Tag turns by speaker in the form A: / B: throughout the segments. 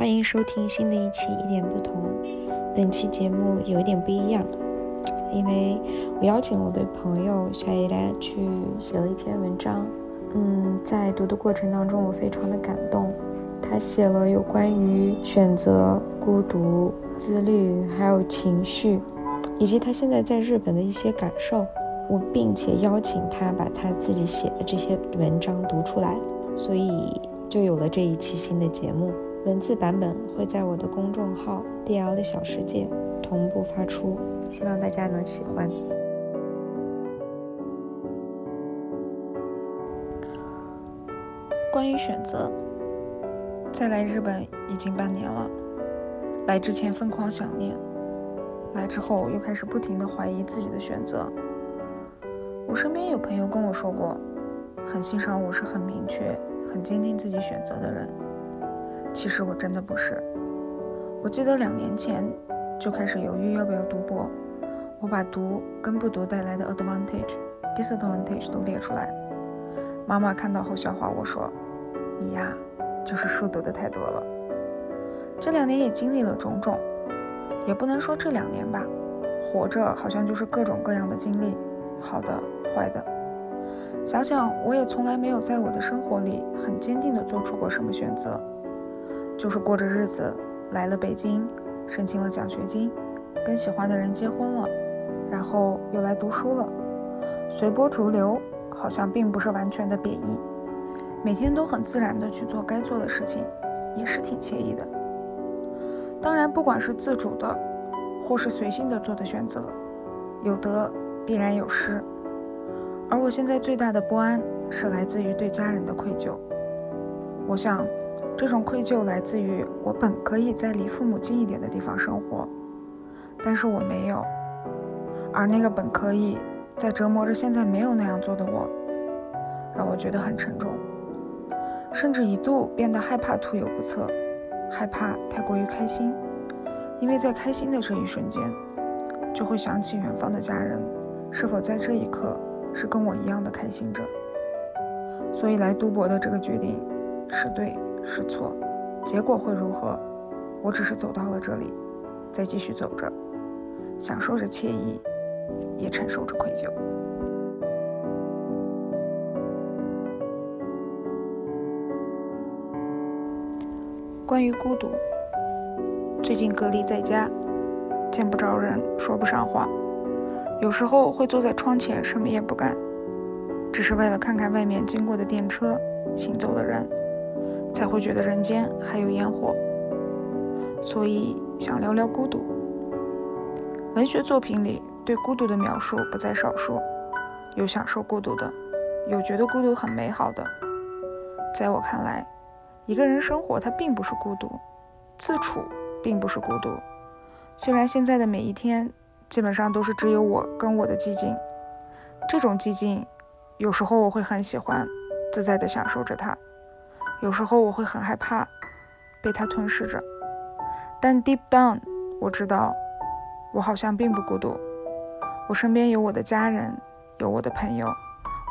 A: 欢迎收听新的一期《一点不同》。本期节目有一点不一样，因为我邀请我的朋友夏依来去写了一篇文章。嗯，在读的过程当中，我非常的感动。他写了有关于选择、孤独、自律，还有情绪，以及他现在在日本的一些感受。我并且邀请他把他自己写的这些文章读出来，所以就有了这一期新的节目。文字版本会在我的公众号 “DL 的小世界”同步发出，希望大家能喜欢。
B: 关于选择，再来日本已经半年了。来之前疯狂想念，来之后又开始不停的怀疑自己的选择。我身边有朋友跟我说过，很欣赏我是很明确、很坚定自己选择的人。其实我真的不是。我记得两年前就开始犹豫要不要读博，我把读跟不读带来的 advantage、disadvantage 都列出来。妈妈看到后笑话我说：“你呀，就是书读的太多了。”这两年也经历了种种，也不能说这两年吧，活着好像就是各种各样的经历，好的、坏的。想想我也从来没有在我的生活里很坚定地做出过什么选择。就是过着日子，来了北京，申请了奖学金，跟喜欢的人结婚了，然后又来读书了，随波逐流，好像并不是完全的贬义。每天都很自然的去做该做的事情，也是挺惬意的。当然，不管是自主的，或是随性的做的选择，有得必然有失。而我现在最大的不安，是来自于对家人的愧疚。我想。这种愧疚来自于我本可以在离父母近一点的地方生活，但是我没有，而那个本可以在折磨着现在没有那样做的我，让我觉得很沉重，甚至一度变得害怕兔有不测，害怕太过于开心，因为在开心的这一瞬间，就会想起远方的家人是否在这一刻是跟我一样的开心着，所以来读博的这个决定是对。是错，结果会如何？我只是走到了这里，再继续走着，享受着惬意，也承受着愧疚。关于孤独，最近隔离在家，见不着人，说不上话，有时候会坐在窗前，什么也不干，只是为了看看外面经过的电车、行走的人。才会觉得人间还有烟火，所以想聊聊孤独。文学作品里对孤独的描述不在少数，有享受孤独的，有觉得孤独很美好的。在我看来，一个人生活他并不是孤独，自处并不是孤独。虽然现在的每一天基本上都是只有我跟我的寂静，这种寂静，有时候我会很喜欢，自在的享受着它。有时候我会很害怕被它吞噬着，但 deep down 我知道，我好像并不孤独。我身边有我的家人，有我的朋友，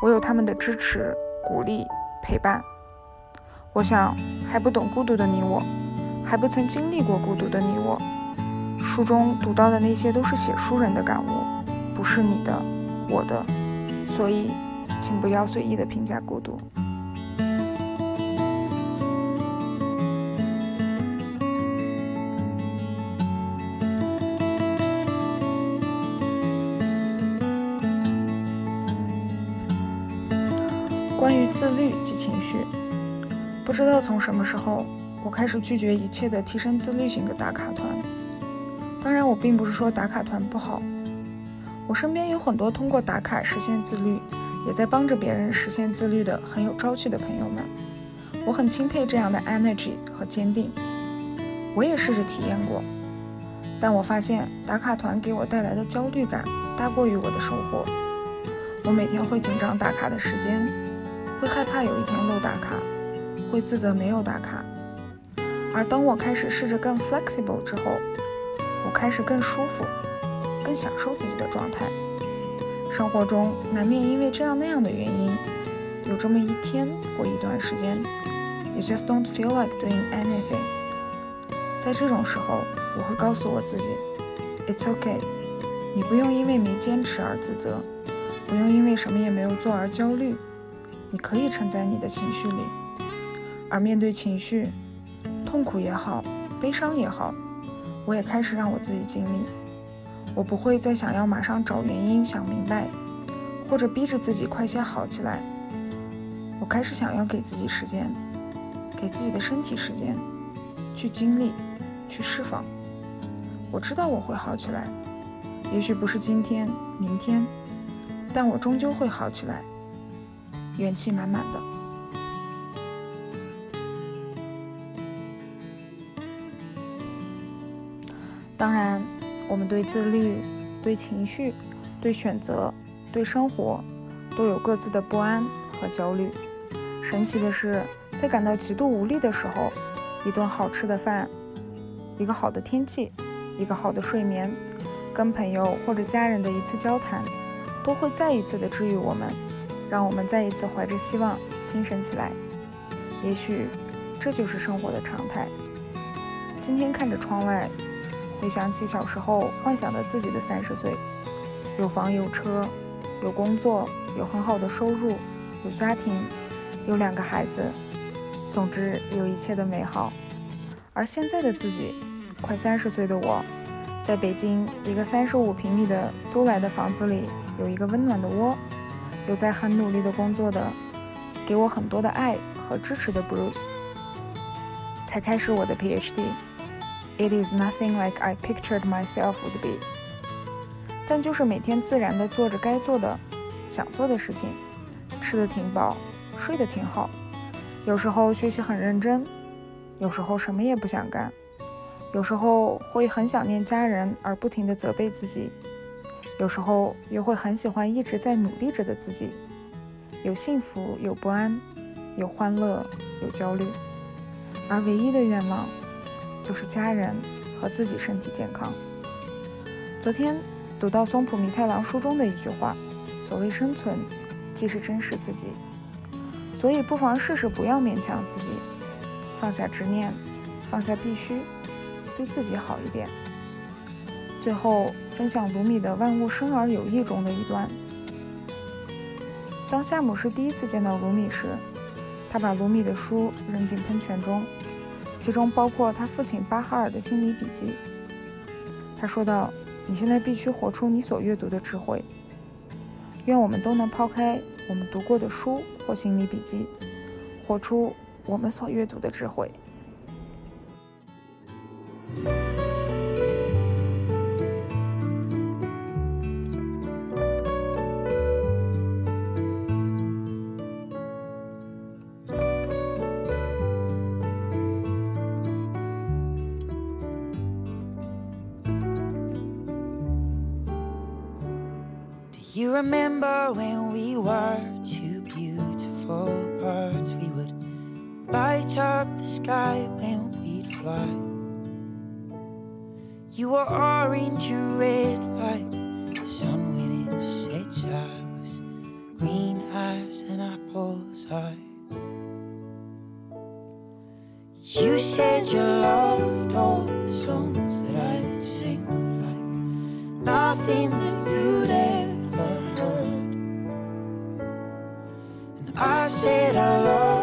B: 我有他们的支持、鼓励、陪伴。我想，还不懂孤独的你我，还不曾经历过孤独的你我，书中读到的那些都是写书人的感悟，不是你的、我的。所以，请不要随意的评价孤独。自律及情绪，不知道从什么时候，我开始拒绝一切的提升自律型的打卡团。当然，我并不是说打卡团不好。我身边有很多通过打卡实现自律，也在帮着别人实现自律的很有朝气的朋友们。我很钦佩这样的 energy 和坚定。我也试着体验过，但我发现打卡团给我带来的焦虑感大过于我的收获。我每天会紧张打卡的时间。会害怕有一天漏打卡，会自责没有打卡。而当我开始试着更 flexible 之后，我开始更舒服，更享受自己的状态。生活中难免因为这样那样的原因，有这么一天或一段时间，you just don't feel like doing anything。在这种时候，我会告诉我自己：“It's okay。”你不用因为没坚持而自责，不用因为什么也没有做而焦虑。你可以沉在你的情绪里，而面对情绪，痛苦也好，悲伤也好，我也开始让我自己经历。我不会再想要马上找原因、想明白，或者逼着自己快些好起来。我开始想要给自己时间，给自己的身体时间，去经历，去释放。我知道我会好起来，也许不是今天、明天，但我终究会好起来，元气满满的。当然。我们对自律、对情绪、对选择、对生活，都有各自的不安和焦虑。神奇的是，在感到极度无力的时候，一顿好吃的饭、一个好的天气、一个好的睡眠、跟朋友或者家人的一次交谈，都会再一次的治愈我们，让我们再一次怀着希望精神起来。也许，这就是生活的常态。今天看着窗外。回想起小时候幻想的自己的三十岁，有房有车，有工作，有很好的收入，有家庭，有两个孩子，总之有一切的美好。而现在的自己，快三十岁的我，在北京一个三十五平米的租来的房子里，有一个温暖的窝，有在很努力的工作的，给我很多的爱和支持的 Bruce，才开始我的 PhD。It is nothing like I pictured myself would be。但就是每天自然的做着该做的、想做的事情，吃的挺饱，睡得挺好。有时候学习很认真，有时候什么也不想干，有时候会很想念家人而不停的责备自己，有时候又会很喜欢一直在努力着的自己。有幸福，有不安，有欢乐，有焦虑，而唯一的愿望。就是家人和自己身体健康。昨天读到松浦弥太郎书中的一句话：“所谓生存，即是真实自己。”所以不妨试试不要勉强自己，放下执念，放下必须，对自己好一点。最后分享卢米的《万物生而有益》中的一段：当夏姆是第一次见到卢米时，他把卢米的书扔进喷泉中。其中包括他父亲巴哈尔的心理笔记。他说道：“你现在必须活出你所阅读的智慧。愿我们都能抛开我们读过的书或心理笔记，活出我们所阅读的智慧。” You remember when we were two beautiful birds? We would light up the sky when we'd fly. You were orange and red like the sun when it sets. I was green as an apple's eye. You said you loved all the songs that I'd sing, like nothing that you'd I said I loved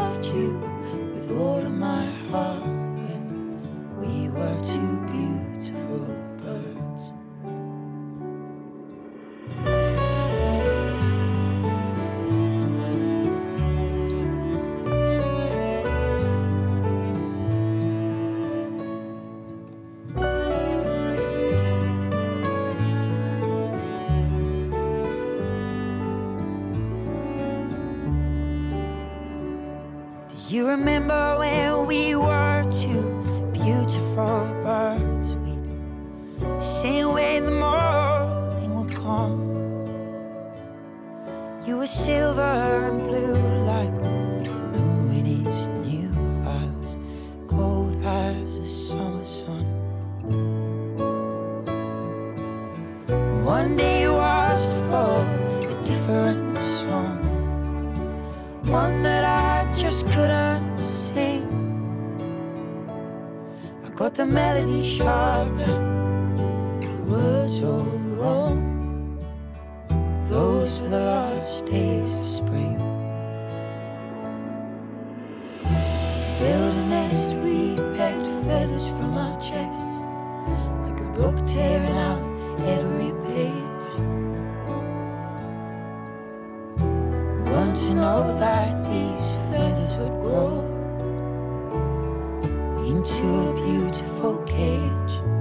B: You remember when we were two beautiful birds? We'd sing when the morning would come. You were silver and blue like the moon when it's new. I was cold as the summer sun. One day
C: the melody sharp the words all wrong. Those were the last days of spring. To build a nest, we pecked feathers from our chests, like a book tearing into a beautiful cage.